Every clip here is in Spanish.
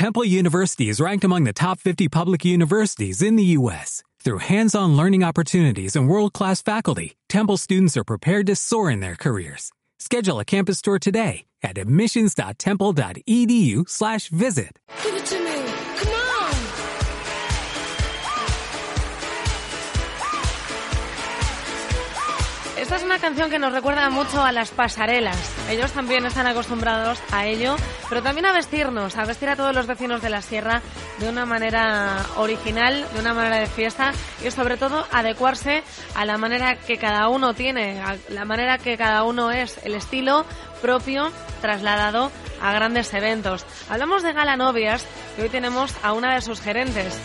Temple University is ranked among the top 50 public universities in the U.S. Through hands-on learning opportunities and world-class faculty, Temple students are prepared to soar in their careers. Schedule a campus tour today at admissions.temple.edu slash visit. Give it to me. Come on. Esta es una canción que nos recuerda mucho a las pasarelas. Ellos también están acostumbrados a ello, pero también a vestirnos, a vestir a todos los vecinos de la sierra de una manera original, de una manera de fiesta y sobre todo adecuarse a la manera que cada uno tiene, a la manera que cada uno es, el estilo propio trasladado a grandes eventos. Hablamos de Gala Novias y hoy tenemos a una de sus gerentes.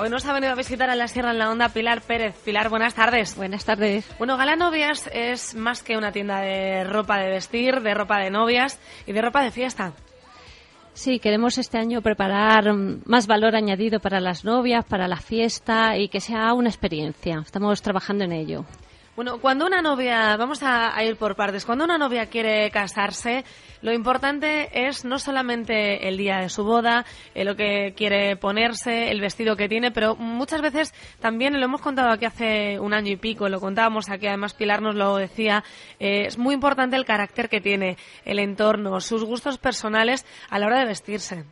Hoy nos ha venido a visitar a la Sierra en la Onda Pilar Pérez. Pilar, buenas tardes. Buenas tardes. Bueno, Gala Novias es más que una tienda de ropa de vestir, de ropa de novias y de ropa de fiesta. Sí, queremos este año preparar más valor añadido para las novias, para la fiesta y que sea una experiencia. Estamos trabajando en ello. Bueno, cuando una novia, vamos a, ir por partes, cuando una novia quiere casarse, lo importante es no solamente el día de su boda, eh, lo que quiere ponerse, el vestido que tiene, pero muchas veces también lo hemos contado aquí hace un año y pico, lo contábamos aquí, además Pilar nos lo decía, eh, es muy importante el carácter que tiene, el entorno, sus gustos personales a la hora de vestirse.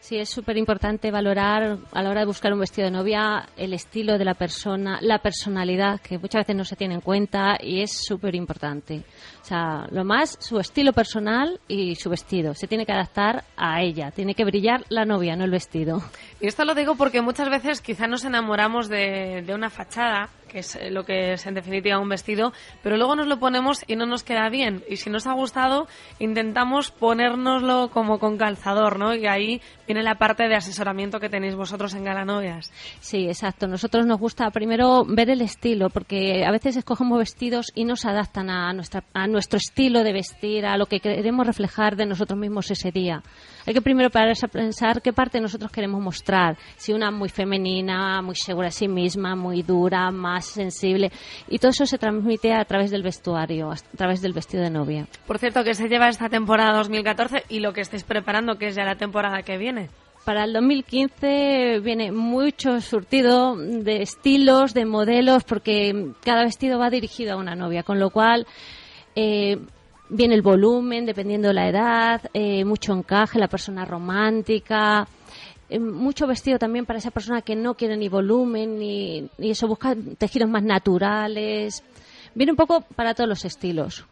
Sí, es súper importante valorar a la hora de buscar un vestido de novia el estilo de la persona, la personalidad, que muchas veces no se tiene en cuenta y es súper importante. O sea, lo más, su estilo personal y su vestido. Se tiene que adaptar a ella. Tiene que brillar la novia, no el vestido. Y esto lo digo porque muchas veces quizá nos enamoramos de, de una fachada, que es lo que es en definitiva un vestido, pero luego nos lo ponemos y no nos queda bien. Y si nos ha gustado, intentamos ponérnoslo como con calzador, ¿no? Y ahí viene la parte de asesoramiento que tenéis vosotros en Galanovias. Sí, exacto. Nosotros nos gusta primero ver el estilo, porque a veces escogemos vestidos y no se adaptan a, nuestra, a nuestro estilo de vestir, a lo que queremos reflejar de nosotros mismos ese día. Hay que primero pararse a pensar qué parte nosotros queremos mostrar. Si una muy femenina, muy segura de sí misma, muy dura, más sensible. Y todo eso se transmite a través del vestuario, a través del vestido de novia. Por cierto, que se lleva esta temporada 2014 y lo que estáis preparando, que es ya la temporada que viene. Para el 2015 viene mucho surtido de estilos, de modelos, porque cada vestido va dirigido a una novia, con lo cual eh, viene el volumen, dependiendo de la edad, eh, mucho encaje, la persona romántica, eh, mucho vestido también para esa persona que no quiere ni volumen, ni, ni eso, busca tejidos más naturales. Viene un poco para todos los estilos.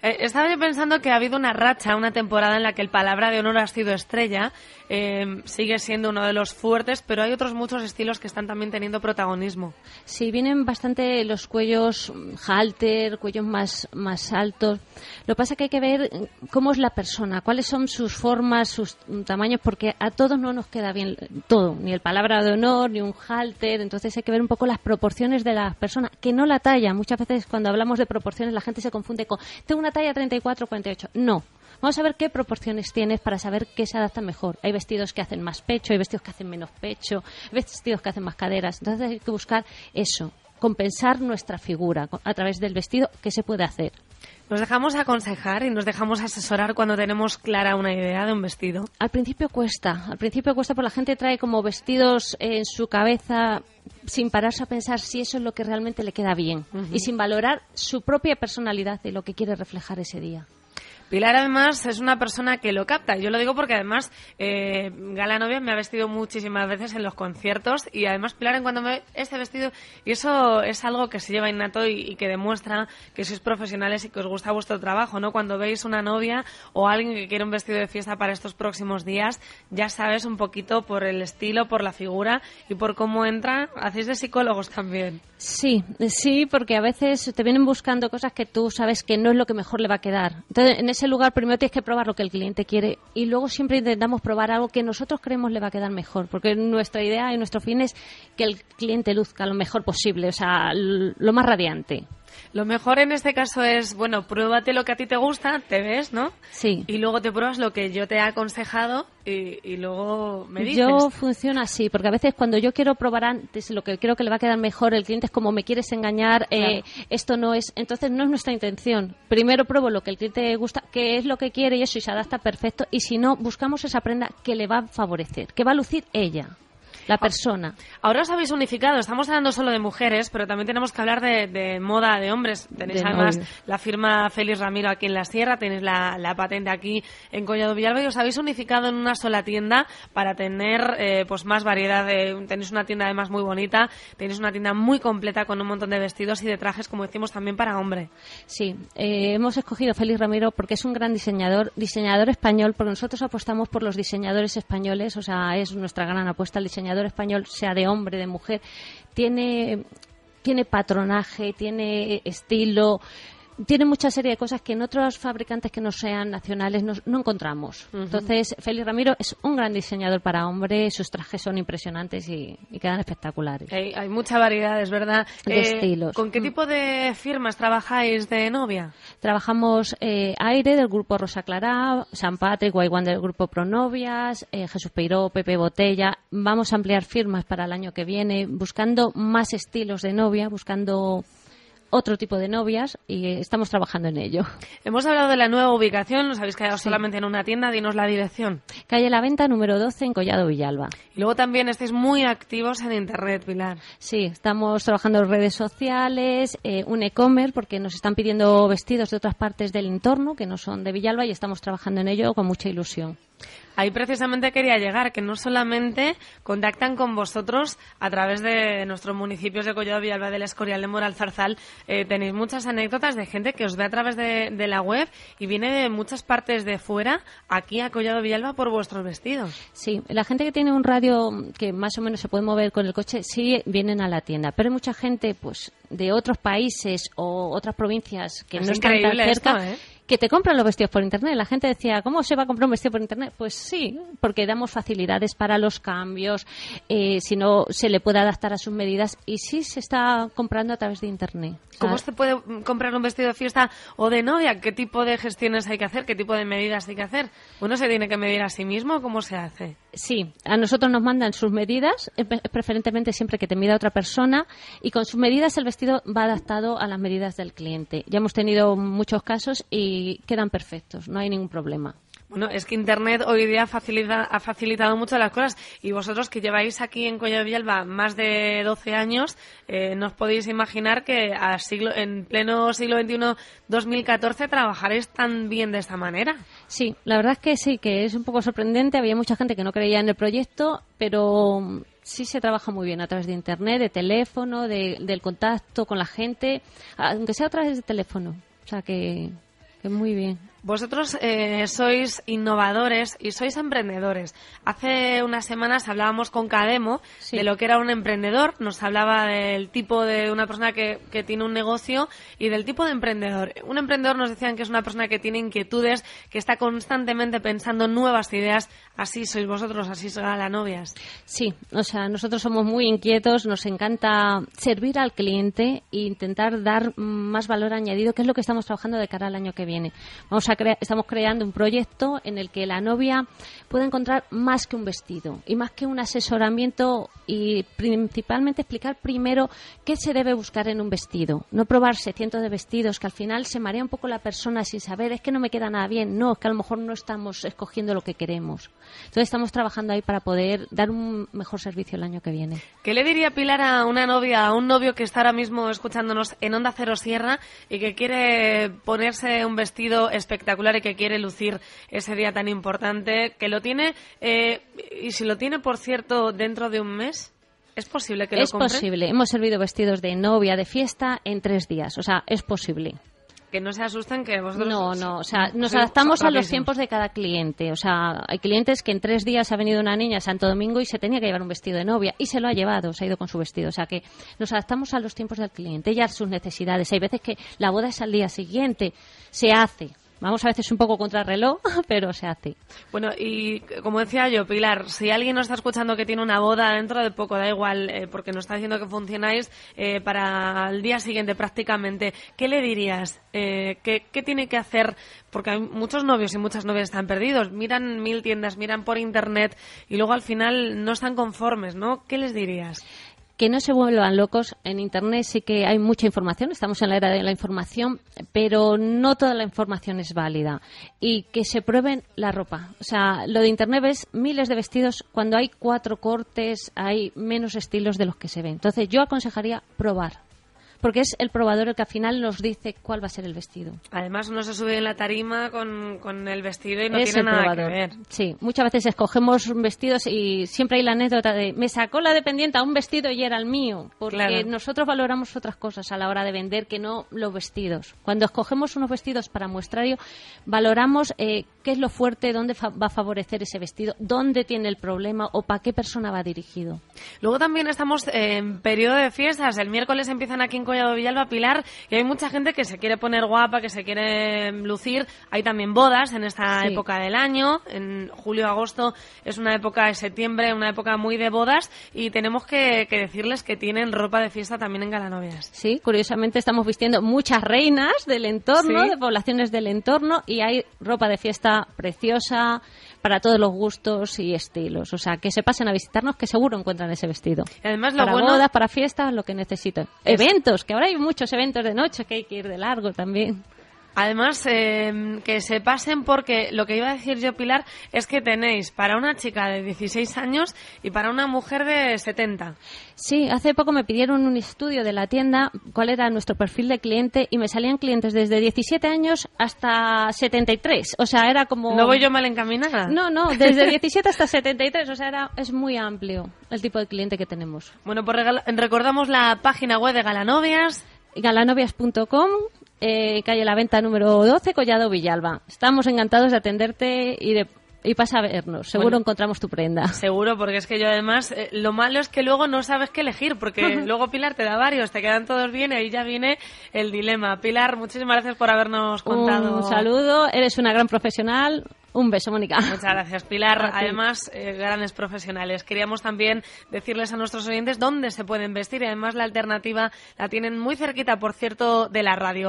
Eh, estaba yo pensando que ha habido una racha, una temporada en la que el palabra de honor ha sido estrella, eh, sigue siendo uno de los fuertes, pero hay otros muchos estilos que están también teniendo protagonismo. Sí, vienen bastante los cuellos halter, cuellos más, más altos. Lo que pasa es que hay que ver cómo es la persona, cuáles son sus formas, sus tamaños, porque a todos no nos queda bien todo, ni el palabra de honor, ni un halter. Entonces hay que ver un poco las proporciones de la persona, que no la talla. Muchas veces cuando hablamos de proporciones la gente se confunde con, talla 34-48. No. Vamos a ver qué proporciones tienes para saber qué se adapta mejor. Hay vestidos que hacen más pecho, hay vestidos que hacen menos pecho, hay vestidos que hacen más caderas. Entonces hay que buscar eso, compensar nuestra figura a través del vestido que se puede hacer. Nos dejamos aconsejar y nos dejamos asesorar cuando tenemos clara una idea de un vestido. Al principio cuesta, al principio cuesta porque la gente trae como vestidos en su cabeza sin pararse a pensar si eso es lo que realmente le queda bien y sin valorar su propia personalidad y lo que quiere reflejar ese día. Pilar además es una persona que lo capta. Yo lo digo porque además eh, Gala Novia me ha vestido muchísimas veces en los conciertos y además Pilar en cuanto me ve este vestido y eso es algo que se lleva innato y, y que demuestra que sois profesionales y que os gusta vuestro trabajo, ¿no? Cuando veis una novia o alguien que quiere un vestido de fiesta para estos próximos días, ya sabes un poquito por el estilo, por la figura y por cómo entra. Hacéis de psicólogos también. Sí, sí, porque a veces te vienen buscando cosas que tú sabes que no es lo que mejor le va a quedar. Entonces, en ese lugar primero tienes que probar lo que el cliente quiere y luego siempre intentamos probar algo que nosotros creemos le va a quedar mejor, porque nuestra idea y nuestro fin es que el cliente luzca lo mejor posible, o sea, lo más radiante. Lo mejor en este caso es, bueno, pruébate lo que a ti te gusta, te ves, ¿no? Sí. Y luego te pruebas lo que yo te he aconsejado y, y luego me dices. Yo funciona así, porque a veces cuando yo quiero probar antes lo que creo que le va a quedar mejor, el cliente es como me quieres engañar, eh, esto no es. Entonces no es nuestra intención. Primero pruebo lo que el cliente gusta, qué es lo que quiere y eso y se adapta perfecto. Y si no, buscamos esa prenda que le va a favorecer, que va a lucir ella la persona. Ahora os habéis unificado, estamos hablando solo de mujeres, pero también tenemos que hablar de, de moda de hombres. Tenéis De además novios. la firma Félix Ramiro aquí en la Sierra, tenéis la, la patente aquí en Collado Villalba y os habéis unificado en una sola tienda para tener eh, pues más variedad. De, tenéis una tienda además muy bonita, tenéis una tienda muy completa con un montón de vestidos y de trajes, como decimos, también para hombre. Sí, eh, hemos escogido Félix Ramiro porque es un gran diseñador, diseñador español, porque nosotros apostamos por los diseñadores españoles, o sea, es nuestra gran apuesta. El diseñador español, sea de hombre, de mujer, tiene, tiene patronaje, tiene estilo, tiene mucha serie de cosas que en otros fabricantes que no sean nacionales no, no encontramos. Entonces, Félix Ramiro es un gran diseñador para hombre, sus trajes son impresionantes y, y quedan espectaculares. Hay, hay mucha variedad, es verdad. Eh, De estilos. ¿Con qué Mm. tipo de firmas trabajáis de novia? Trabajamos eh, Aire del grupo Rosa Clara, San Patrick, Guayguán del grupo Pronovias, eh, Jesús Peiró, Pepe Botella. Vamos a ampliar firmas para el año que viene, buscando más estilos de novia, buscando otro tipo de novias y estamos trabajando en ello. Hemos hablado de la nueva ubicación, nos habéis quedado solamente en una tienda, dinos la dirección. Calle La Venta, número 12, en Collado Villalba. Y luego también estáis muy activos en Internet, Pilar. Sí, estamos trabajando en redes sociales, eh, un e-commerce, porque nos están pidiendo vestidos de otras partes del entorno que no son de Villalba y estamos trabajando en ello con mucha ilusión. Ahí precisamente quería llegar, que no solamente contactan con vosotros a través de nuestros municipios de Collado Villalba del Escorial de Moral Zarzal, eh, tenéis muchas anécdotas de gente que os ve a través de, de la web y viene de muchas partes de fuera aquí a Collado Villalba por vuestros vestidos. Sí, la gente que tiene un radio que más o menos se puede mover con el coche, sí vienen a la tienda. Pero hay mucha gente, pues, de otros países o otras provincias que Es no están tan cerca, esto, ¿eh? que te compran los vestidos por internet. La gente decía, ¿cómo se va a comprar un vestido por internet? Pues sí, porque damos facilidades para los cambios, eh, si no se le puede adaptar a sus medidas y sí se está comprando a través de internet. ¿Cómo se puede comprar un vestido de fiesta o de novia? ¿Qué tipo de gestiones hay que hacer? ¿Qué tipo de medidas hay que hacer? ¿Uno se tiene que medir a sí mismo? ¿Cómo se hace? Sí, a nosotros nos mandan sus medidas, preferentemente siempre que te mida otra persona, y con sus medidas el vestido va adaptado a las medidas del cliente. Ya hemos tenido muchos casos y quedan perfectos, no hay ningún problema. Bueno, es que Internet hoy día ha facilitado mucho las cosas y vosotros que lleváis aquí en Collado Villalba más de 12 años, eh, no os podéis imaginar que a siglo, en pleno siglo XXI, 2014, trabajaréis tan bien de esta manera. Sí, la verdad es que sí, que es un poco sorprendente. Había mucha gente que no creía en el proyecto, pero mm, sí se trabaja muy bien a través de Internet, de teléfono, de- del contacto con la gente, aunque sea a través de teléfono. O sea que, que muy bien. Vosotros eh, sois innovadores y sois emprendedores. Hace unas semanas hablábamos con Cademo Sí. de lo que era un emprendedor. Nos hablaba del tipo de una persona que, que tiene un negocio y del tipo de emprendedor. Un emprendedor nos decían que es una persona que tiene inquietudes, que está constantemente pensando en nuevas ideas. Así sois vosotros, así sois Galanovias. Sí, o sea, nosotros somos muy inquietos, nos encanta servir al cliente e intentar dar más valor añadido, que es lo que estamos trabajando de cara al año que viene. Vamos a estamos creando un proyecto en el que la novia pueda encontrar más que un vestido y más que un asesoramiento y principalmente explicar primero qué se debe buscar en un vestido. No probarse cientos de vestidos que al final se marea un poco la persona sin saber es que no me queda nada bien. No, es que a lo mejor no estamos escogiendo lo que queremos. Entonces estamos trabajando ahí para poder dar un mejor servicio el año que viene. ¿Qué le diría Pilar a una novia, a un novio que está ahora mismo escuchándonos en Onda Cero Sierra y que quiere ponerse un vestido espectacular y que quiere lucir ese día tan importante, que lo tiene, eh, y si lo tiene, por cierto, dentro de un mes, ¿es posible que es lo compre? posible. Hemos servido vestidos de novia, de fiesta en tres días. O sea, es posible. Que no se asusten que vosotros... No, no, o sea, nos adaptamos a los tiempos de cada cliente. O sea, hay clientes que en tres días ha venido una niña a Santo Domingo y se tenía que llevar un vestido de novia y se lo ha llevado, se ha ido con su vestido. O sea, que nos adaptamos a los tiempos del cliente y a sus necesidades. Hay veces que la boda es al día siguiente, se hace. Vamos a veces un poco contra reloj, pero se hace. Bueno, y como decía yo, Pilar, si alguien nos está escuchando que tiene una boda dentro de poco, da igual, eh, porque nos está diciendo que funcionáis eh, para el día siguiente prácticamente, ¿qué le dirías? Eh, ¿qué, ¿Qué tiene que hacer? Porque hay muchos novios y muchas novias están perdidos, miran mil tiendas, miran por internet y luego al final no están conformes, ¿no? ¿Qué les dirías? Que no se vuelvan locos. En Internet sí que hay mucha información, estamos en la era de la información, pero no toda la información es válida. Y que se prueben la ropa. O sea, lo de Internet ves miles de vestidos, cuando hay cuatro cortes hay menos estilos de los que se ven. Entonces yo aconsejaría probar porque es el probador el que al final nos dice cuál va a ser el vestido. Además, uno se sube en la tarima con, con el vestido y no tiene nada que ver. Sí, muchas veces escogemos vestidos y siempre hay la anécdota de me sacó la dependiente a un vestido y era el mío, porque nosotros valoramos otras cosas a la hora de vender que no los vestidos. Cuando escogemos unos vestidos para muestrario, valoramos eh, qué es lo fuerte, dónde va a favorecer ese vestido, dónde tiene el problema o para qué persona va dirigido. Luego también estamos en periodo de fiestas. El miércoles empiezan aquí en Collado Villalba, Pilar, y hay mucha gente que se quiere poner guapa, que se quiere lucir. Hay también bodas en esta época del año. En julio, agosto es una época de septiembre, una época muy de bodas, y tenemos que, decirles que tienen ropa de fiesta también en Galanovias. Sí, curiosamente estamos vistiendo muchas reinas del entorno, de poblaciones del entorno, y hay ropa de fiesta preciosa para todos los gustos y estilos. O sea, que se pasen a visitarnos, que seguro encuentran ese vestido. además, lo para bueno... bodas, para fiestas, lo que necesiten. Eventos, que ahora hay muchos eventos de noche que hay que ir de largo también. Además, eh, que se pasen porque lo que iba a decir yo, Pilar, es que tenéis para una chica de 16 años y para una mujer de 70. Sí, hace poco me pidieron un estudio de la tienda, cuál era nuestro perfil de cliente y me salían clientes desde 17 años hasta 73. O sea, era como... ¿No voy yo mal encaminada? No, no, desde 17 hasta 73. O sea, era, es muy amplio el tipo de cliente que tenemos. Bueno, pues recordamos la página web de Galanovias galanovias.com eh, calle La Venta número 12, Collado Villalba. Estamos encantados de atenderte y de y pasa a vernos. Seguro encontramos tu prenda. Seguro, porque es que yo además, eh, lo malo es que luego no sabes qué elegir, porque luego Pilar te da varios, te quedan todos bien y ahí ya viene el dilema. Pilar, muchísimas gracias por habernos contado. Un saludo, eres una gran profesional. Un beso, Mónica. Muchas gracias, Pilar. Además, eh, grandes profesionales. Queríamos también decirles a nuestros oyentes dónde se pueden vestir y además la alternativa la tienen muy cerquita, por cierto, de la radio.